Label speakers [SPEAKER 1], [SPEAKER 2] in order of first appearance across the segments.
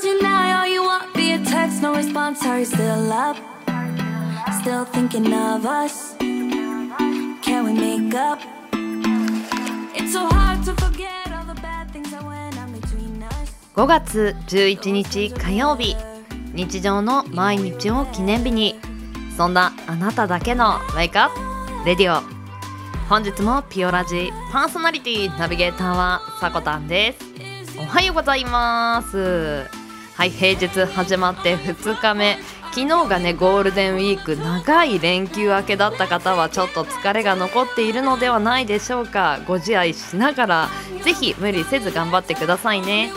[SPEAKER 1] Tonight, all you want via text, no response. Are you still up? Still thinking of us? Can we make up? It's so hard to forget all the bad things that went on between us.
[SPEAKER 2] 5月11日火曜日日常の毎日を記念日にそんなあなただけのウェイクアップレディオ本日もピオラジパーソナリティナビゲーターはさこたんです。おはようございます。はい平日始まって2日目。昨日がねゴールデンウィーク長い連休明けだった方はちょっと疲れが残っているのではないでしょうか。ご自愛しながらぜひ無理せず頑張ってくださいね。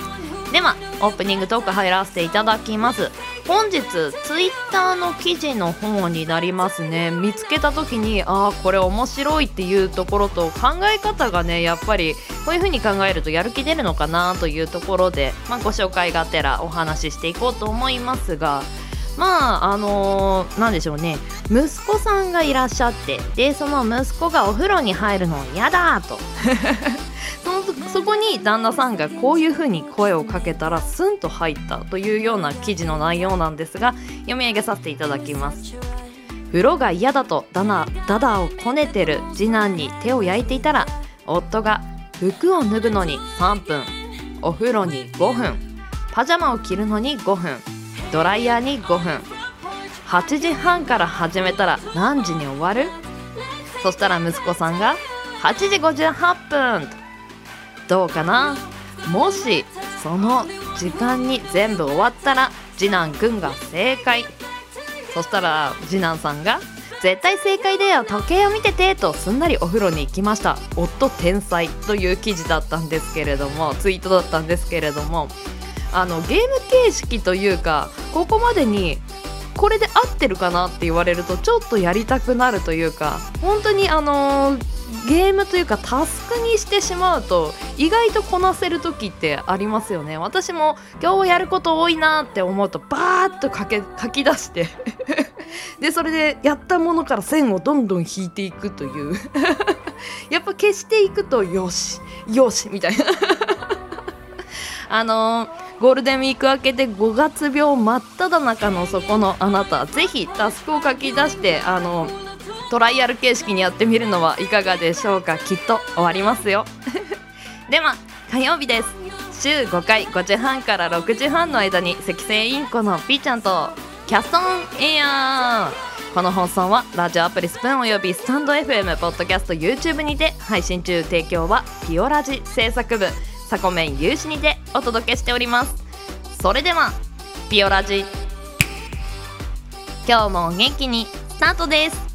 [SPEAKER 2] ではオープニングトーク入らせていただきます。本日ツイッターの記事の方になりますね。見つけた時にああこれ面白いっていうところと考え方がねやっぱりこういう風に考えるとやる気出るのかなというところで、まあ、ご紹介がてらお話ししていこうと思いますがまああのー、なんでしょうね。息子さんがいらっしゃってでその息子がお風呂に入るの嫌だと。そのそこに旦那さんがこういうふうに声をかけたらスンと入ったというような記事の内容なんですが読み上げさせていただきます。風呂が嫌だとダナダダをこねてる次男に手を焼いていたら夫が服を脱ぐのに3分お風呂に5分パジャマを着るのに5分ドライヤーに5分8時半から始めたら何時に終わる？そしたら息子さんが8時58分どうかな？もしその時間に全部終わったら次男くんが正解。そしたら次男さんが絶対正解だよ時計を見ててとすんなりお風呂に行きました。夫天才という記事だったんですけれどもツイートだったんですけれども。あのゲーム形式というかここまでにこれで合ってるかなって言われるとちょっとやりたくなるというか本当にあのーゲームというかタスクにしてしまうと意外とこなせる時ってありますよね。私も今日やること多いなって思うとバーッと書け 書き出して。でそれでやったものから線をどんどん引いていくという。やっぱ消していくとよしよしみたいな。あのーゴールデンウィーク明けで5月病真っ只中のそこのあなたぜひタスクを書き出してあのトライアル形式にやってみるのはいかがでしょうか？きっと終わりますよ。では火曜日です。週5回5時半から6時半の間に赤星インコのピーちゃんとキャストンエアーこの放送はラジオアプリスプーンおよびスタンド FM ポッドキャスト YouTube にて配信中提供はピオラジ制作部サコメン有志にてお届けしております。それではピオラジ。今日も元気にスタートです。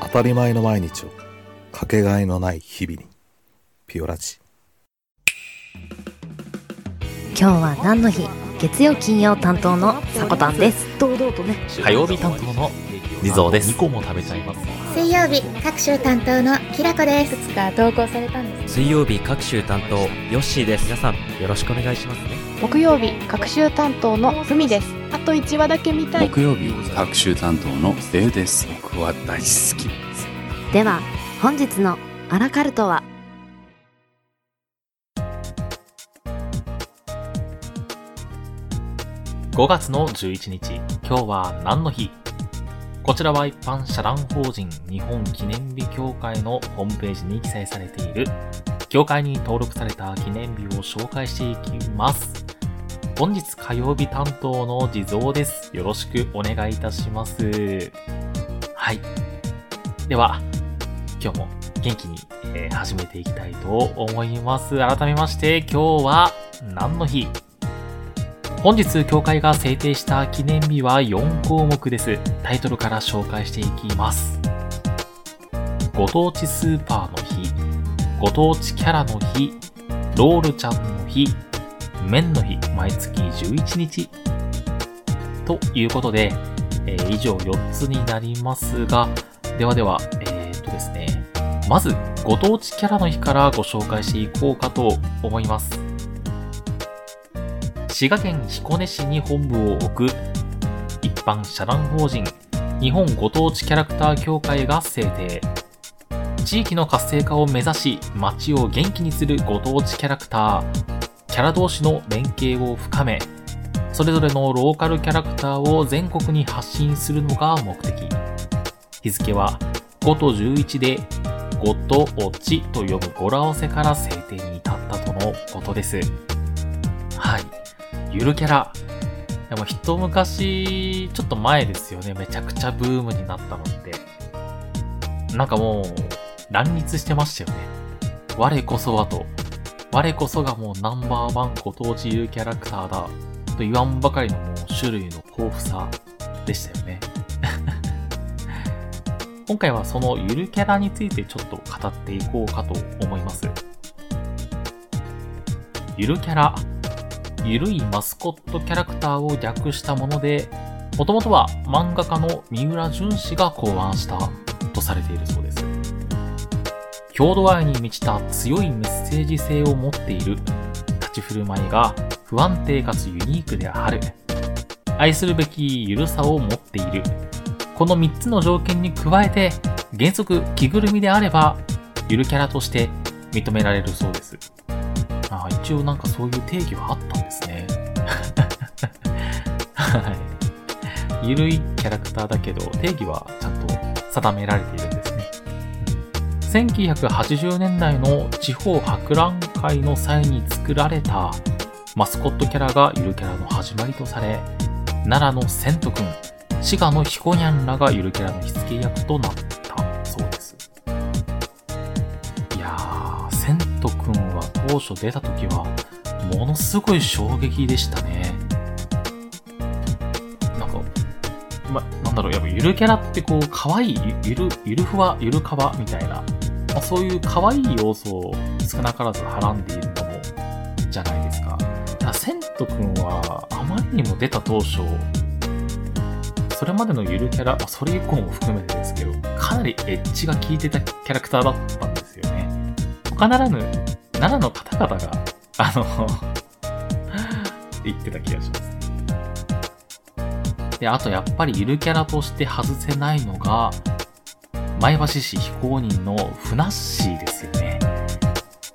[SPEAKER 3] 当たり前の毎日をかけがえのない日々にピオラジ。
[SPEAKER 2] 今日は何の日？月曜金曜担当のさこたんです。堂々とね。
[SPEAKER 4] 火曜日担当のリゾーです。2個も食べちゃいます。
[SPEAKER 5] 水曜日各週担当のきらこです
[SPEAKER 6] いくつか投稿されたんです
[SPEAKER 4] 水曜日各週担当ヨッシーです。皆さんよろしくお願いしますね。
[SPEAKER 6] 木曜日各週担当のふみですあと1話だけ見たい
[SPEAKER 7] 木曜日各週担当のデウです僕は大好きです
[SPEAKER 2] では本日のアラカルトは
[SPEAKER 4] ？5月の11日、今日は何の日？こちらは一般社団法人日本記念日協会のホームページに記載されている協会に登録された記念日を紹介していきます。本日火曜日担当の地蔵です。よろしくお願いいたします。はい。では、今日も元気に、え始めていきたいと思います。改めまして、今日は何の日？本日、協会が制定した記念日は4項目です。タイトルから紹介していきます。ご当地スーパーの日、ご当地キャラの日、ロールちゃんの日、麺の日、毎月11日。ということで、えー以上4つになりますが、ではでは、えー、っとですね、まず、ご当地キャラの日からご紹介していこうかと思います。滋賀県彦根市に本部を置く一般社団法人日本ご当地キャラクター協会が制定。地域の活性化を目指し、街を元気にするご当地キャラクター、キャラ同士の連携を深め、それぞれのローカルキャラクターを全国に発信するのが目的。日付は5と11で5とオチと読む語呂合わせから制定に至ったとのことです。ゆるキャラ。でも一昔、ちょっと前ですよね。めちゃくちゃブームになったのって。なんかもう、乱立してましたよね。我こそはと。我こそがもうナンバーワンご当地ゆるキャラクターだ。と言わんばかりのもう種類の豊富さでしたよね。今回はそのゆるキャラについてちょっと語っていこうかと思います。ゆるキャラ。ゆるいマスコットキャラクターを略したもので、もともとは漫画家の三浦淳氏が考案したとされているそうです。郷土愛に満ちた強いメッセージ性を持っている立ち振る舞いが不安定かつユニークである。愛するべきゆるさを持っている。この3つの条件に加えて、原則着ぐるみであれば、ゆるキャラとして認められるそうです。一応なんかそういう定義はあったんですね。はい。ゆるいキャラクターだけど、定義はちゃんと定められているんですね。1980年代の地方博覧会の際に作られたマスコットキャラがゆるキャラの始まりとされ、奈良の千斗くん、滋賀のヒコニャンらがゆるキャラの火付け役となった当初出た時は、ものすごい衝撃でしたね。なんか、ま、なんだろう、やっぱゆるキャラってこう、可愛いゆる、ゆるふわ、ゆるかわみたいな、まあ、そういう可愛い要素を少なからずはらんでいるのも、じゃないですか。ただ、千斗くんは、あまりにも出た当初、それまでのゆるキャラ、まあ、それ以降も含めてですけど、かなりエッジが効いてたキャラクターだったんですよね。他ならぬ、奈良の方々が、あの、言ってた気がします。で、あとやっぱりゆるキャラとして外せないのが、前橋市非公認のふなっしーですよね。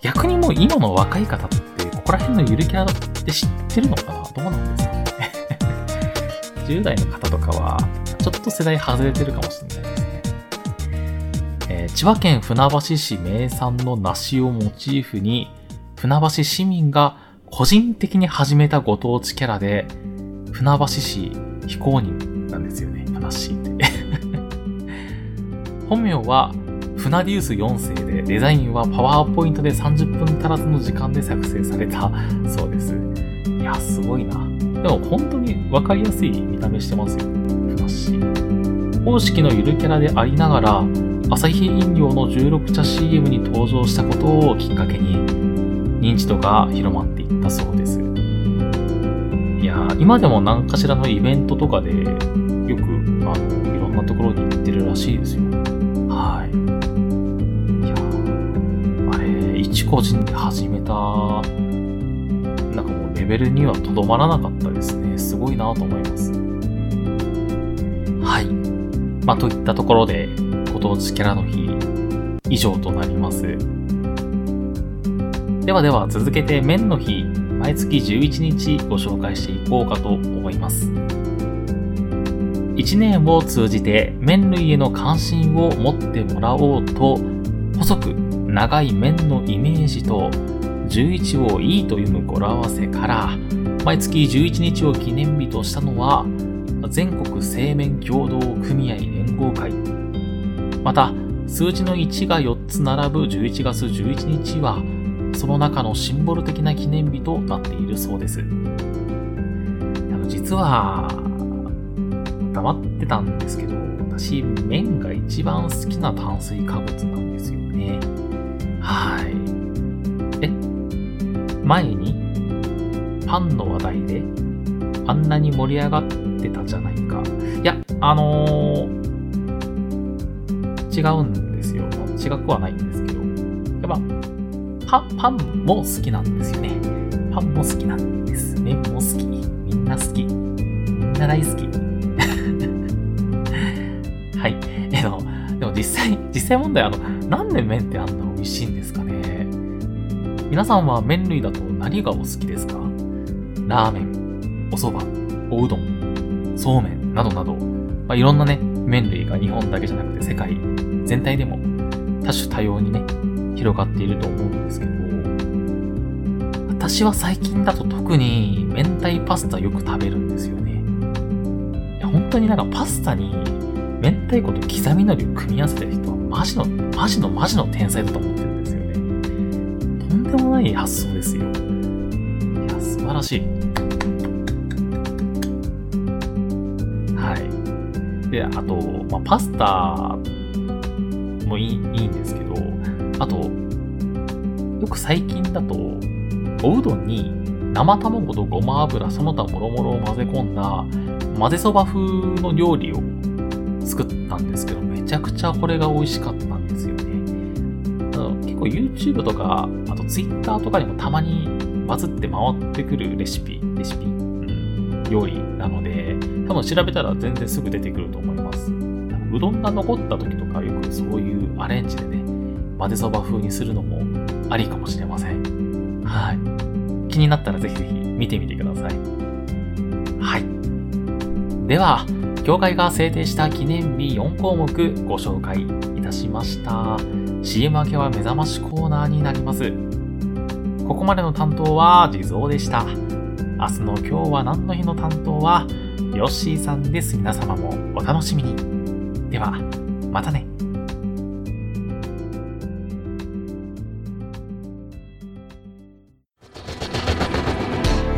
[SPEAKER 4] 逆にもう今の若い方って、ここら辺のゆるキャラって知ってるのかな？どうなんですかね？10代の方とかは、ちょっと世代外れてるかもしれないです。ー千葉県船橋市名産の梨をモチーフに、船橋市民が個人的に始めたご当地キャラで、船橋市非公認なんですよね、船橋って。本名は、船デュース4世で、デザインはパワーポイントで30分足らずの時間で作成されたそうです。いや、すごいな。でも本当にわかりやすい見た目してますよ。ふなっしー。公式のゆるキャラでありながら、アサヒ飲料の16茶 CM に登場したことをきっかけに、認知度が広まっていったそうです。いや、今でも何かしらのイベントとかで、よく、あの、いろんなところに行ってるらしいですよ。はい。いや、あれ、一個人で始めた、なんかもうレベルにはとどまらなかったですね。すごいなと思います。はい。まあ、といったところで、当地キャラの日、以上となります。ではでは続けて麺の日、毎月11日ご紹介していこうかと思います。1年を通じて麺類への関心を持ってもらおうと、細く長い麺のイメージと11をいいと読む語呂合わせから、毎月11日を記念日としたのは、全国製麺協同組合連合会。また、数字の1が4つ並ぶ11月11日は、その中のシンボル的な記念日となっているそうです。実は、黙ってたんですけど、私、麺が一番好きな炭水化物なんですよね。はい。え前に、パンの話題で、あんなに盛り上がってたじゃないか。いや、あのー違うんですよ。違くはないんですけど。やっぱ、パンも好きなんですよね。パンも好きなんです。麺も好き。みんな好き。みんな大好き。はい。えの、でも実際、実際問題、あの、なんで麺ってあんな美味しいんですかね皆さんは麺類だと何がお好きですか？ラーメン、お蕎麦、おうどん、そうめんなどなど、まあ、いろんなね、麺類が日本だけじゃなくて世界全体でも多種多様にね、広がっていると思うんですけど、私は最近だと特に明太パスタよく食べるんですよね。いや本当になんかパスタに明太子と刻み海苔を組み合わせてる人はマジの、マジのマジの天才だと思ってるんですよね。とんでもない発想ですよ。いや、素晴らしい。で、あと、まあ、パスタもいいいいんですけど、あと、よく最近だと、おうどんに生卵とごま油、その他もろもろを混ぜ込んだ混ぜそば風の料理を作ったんですけど、めちゃくちゃこれが美味しかったんですよね。結構 YouTube とか、あと Twitter とかにもたまにバズって回ってくるレシピ、レシピ、うん、料理なので、多分調べたら全然すぐ出てくると思います。うどんが残った時とかよくそういうアレンジでね、混ぜそば風にするのもありかもしれません。はい。気になったらぜひぜひ見てみてください。はい。では、協会が制定した記念日4項目ご紹介いたしました。CM 明けは目覚ましコーナーになります。ここまでの担当は地蔵でした。明日の今日は何の日の担当はヨッシーさんです。皆様もお楽しみに。では、またね。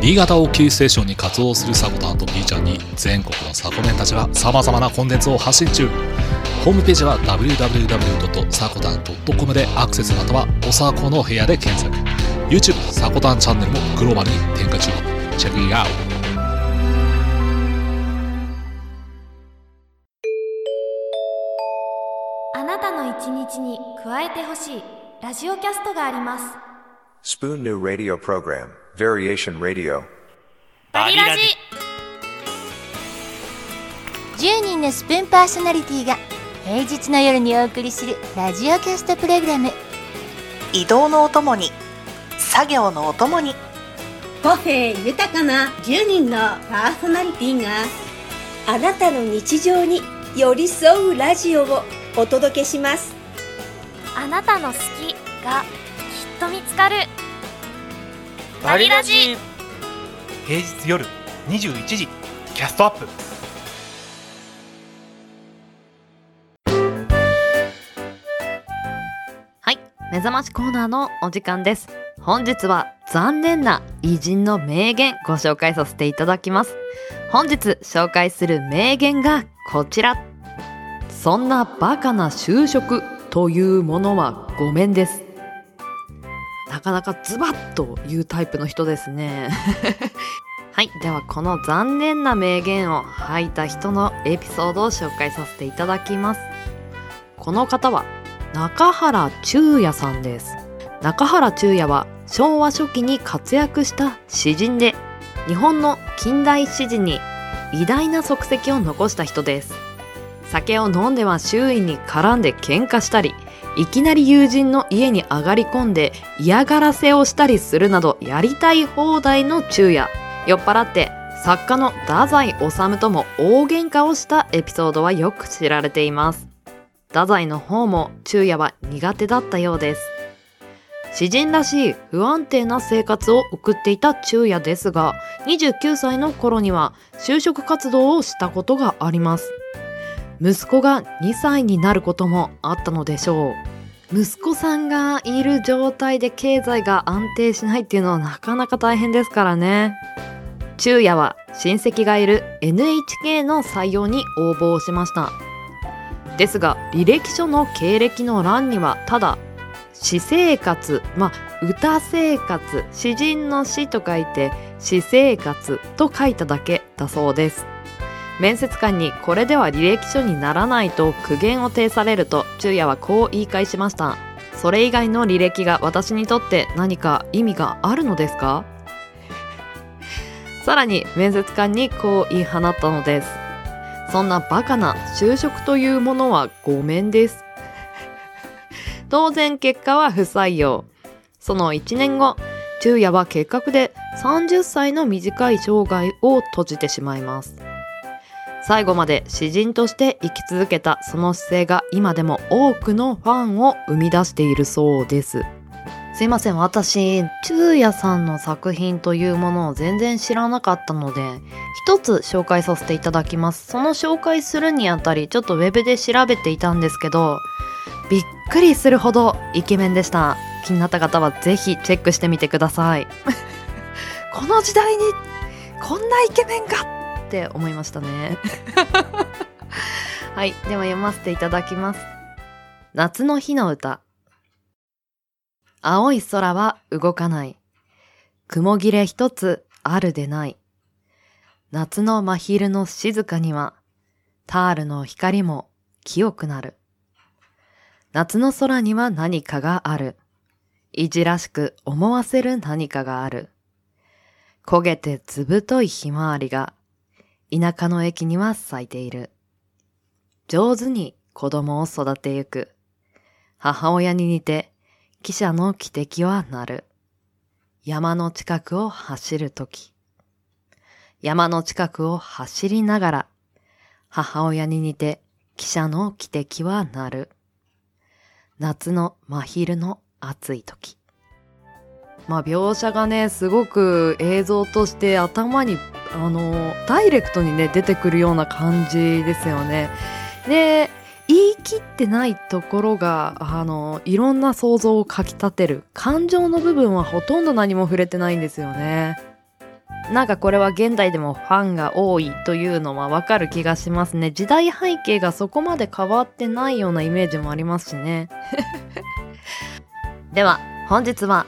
[SPEAKER 8] 新潟をキーステーションに活動するサコタンと B ちゃんに全国のサコメンたちが様々なコンテンツを発信中ホームページは www.sakotan.com でアクセスまたはおさこの部屋で検索 YouTube サコタンチャンネルもグローバルに展開中チェックイアウト
[SPEAKER 1] なたの一日に加えてほしいラジオキャストがあります。
[SPEAKER 9] Spoon New Radio Program, Variation Radio.
[SPEAKER 1] バリラジ。
[SPEAKER 5] 10人のスプーンパーソナリティが平日の夜にお送りするラジオキャストプログラム。
[SPEAKER 10] 移動のお供に作業のお供に。
[SPEAKER 11] 個性豊かな10人のパーソナリティがあなたの日常に寄り添うラジオをお届けします
[SPEAKER 1] あなたの好きがきっと見つかる
[SPEAKER 12] バリラジ平日夜21時キャストアップ
[SPEAKER 2] はい、目覚ましコーナーのお時間です。本日は残念な偉人の名言ご紹介させていただきます。本日紹介する名言がこちら。そんなバカな就職というものはごめんです。なかなかズバッというタイプの人ですね。はい、ではこの残念な名言を吐いた人のエピソードを紹介させていただきます。この方は中原中也さんです中原中也は昭和初期に活躍した詩人で日本の近代詩人に偉大な足跡を残した人です酒を飲んでは周囲に絡んで喧嘩したりいきなり友人の家に上がり込んで嫌がらせをしたりするなどやりたい放題の中也酔っ払って作家の太宰治とも大喧嘩をしたエピソードはよく知られています。太宰の方も昼夜は苦手だったようです。詩人らしい不安定な生活を送っていた昼夜ですが29歳の頃には就職活動をしたことがあります。息子が2歳になることもあったのでしょう。息子さんがいる状態で経済が安定しないっていうのはなかなか大変ですからね。昼夜は親戚がいる NHK の採用に応募をしました。ですが履歴書の経歴の欄にはただ私生活まあ歌生活詩人の詩と書いて私生活と書いただけだそうです。面接官にこれでは履歴書にならないと苦言を呈されると昼夜はこう言い返しました。それ以外の履歴が私にとって何か意味があるのですか？さらに面接官にこう言い放ったのです。そんなバカな就職というものはごめんです。当然結果は不採用。その1年後昼夜は結核で30歳の短い生涯を閉じてしまいます。最後まで詩人として生き続けたその姿勢が今でも多くのファンを生み出しているそうです。すいません。私昼夜さんの作品というものを全然知らなかったので一つ紹介させていただきます。その紹介するにあたりちょっとウェブで調べていたんですけどびっくりするほどイケメンでした。気になった方はぜひチェックしてみてください。この時代にこんなイケメンがって思いましたね。はい。では読ませていただきます。夏の日の歌。青い空は動かない。雲切れ一つあるでない。夏の真昼の静かにはタールの光も清くなる。夏の空には何かがある。いじらしく思わせる何かがある。焦げてずぶといひまわりが田舎の駅には咲いている。上手に子供を育てゆく。母親に似て、汽車の汽笛は鳴る。山の近くを走るとき。山の近くを走りながら、母親に似て、汽車の汽笛は鳴る。夏の真昼の暑いとき。まあ描写がね、すごく映像として頭にあのダイレクトにね出てくるような感じですよね。で言い切ってないところがあのいろんな想像をかきたてる感情の部分はほとんど何も触れてないんですよね。なんかこれは現代でもファンが多いというのはわかる気がしますね。時代背景がそこまで変わってないようなイメージもありますしね。では本日は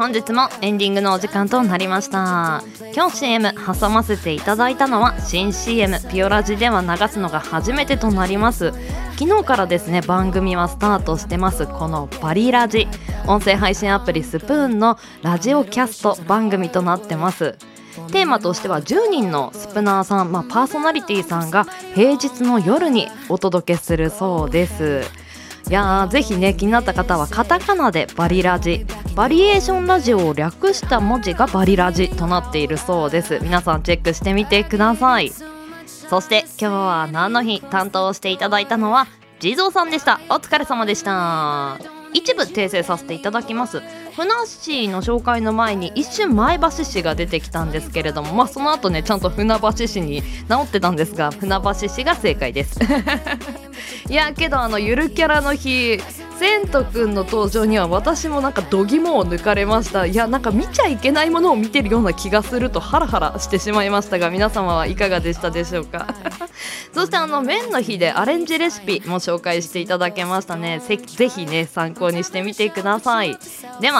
[SPEAKER 2] 本日もエンディングのお時間となりました。今日 CM 挟ませていただいたのは新 CM ピオラジでは流すのが初めてとなります。昨日からですね番組はスタートしてます。このバリラジ。音声配信アプリスプーンのラジオキャスト番組となってます。テーマとしては10人のスプナーさん、まあ、パーソナリティさんが平日の夜にお届けするそうです。いやーぜひね気になった方はカタカナでバリラジ。バリエーションラジオを略した文字がバリラジとなっているそうです。皆さんチェックしてみてください。そして今日は何の日担当していただいたのは地蔵さんでした。お疲れ様でした。一部訂正させていただきます。ふなっしーの紹介の前に一瞬前橋市が出てきたんですけれどもまあその後ねちゃんと船橋市に直ってたんですが船橋市が正解です。いやけどあのゆるキャラの日セントくんの登場には私もなんか度肝を抜かれました。いやなんか見ちゃいけないものを見てるような気がするとハラハラしてしまいましたが皆様はいかがでしたでしょうか？そしてあの麺の日でアレンジレシピも紹介していただけましたね。ぜぜひね参考にしてみてください。では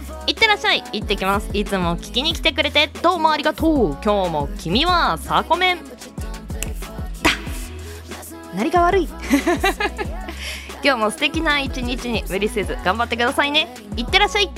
[SPEAKER 2] いってらっしゃい。行ってきます。いつも聞きに来てくれて。どうもありがとう。今日も君はサコメン。だ。なりが悪い。今日も素敵な一日に無理せず頑張ってくださいね。いってらっしゃい。